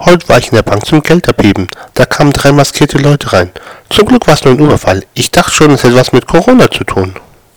Heute war ich in der Bank zum Geld abheben. Da kamen drei maskierte Leute rein. Zum Glück war es nur ein Überfall. Ich dachte schon, es hätte was mit Corona zu tun.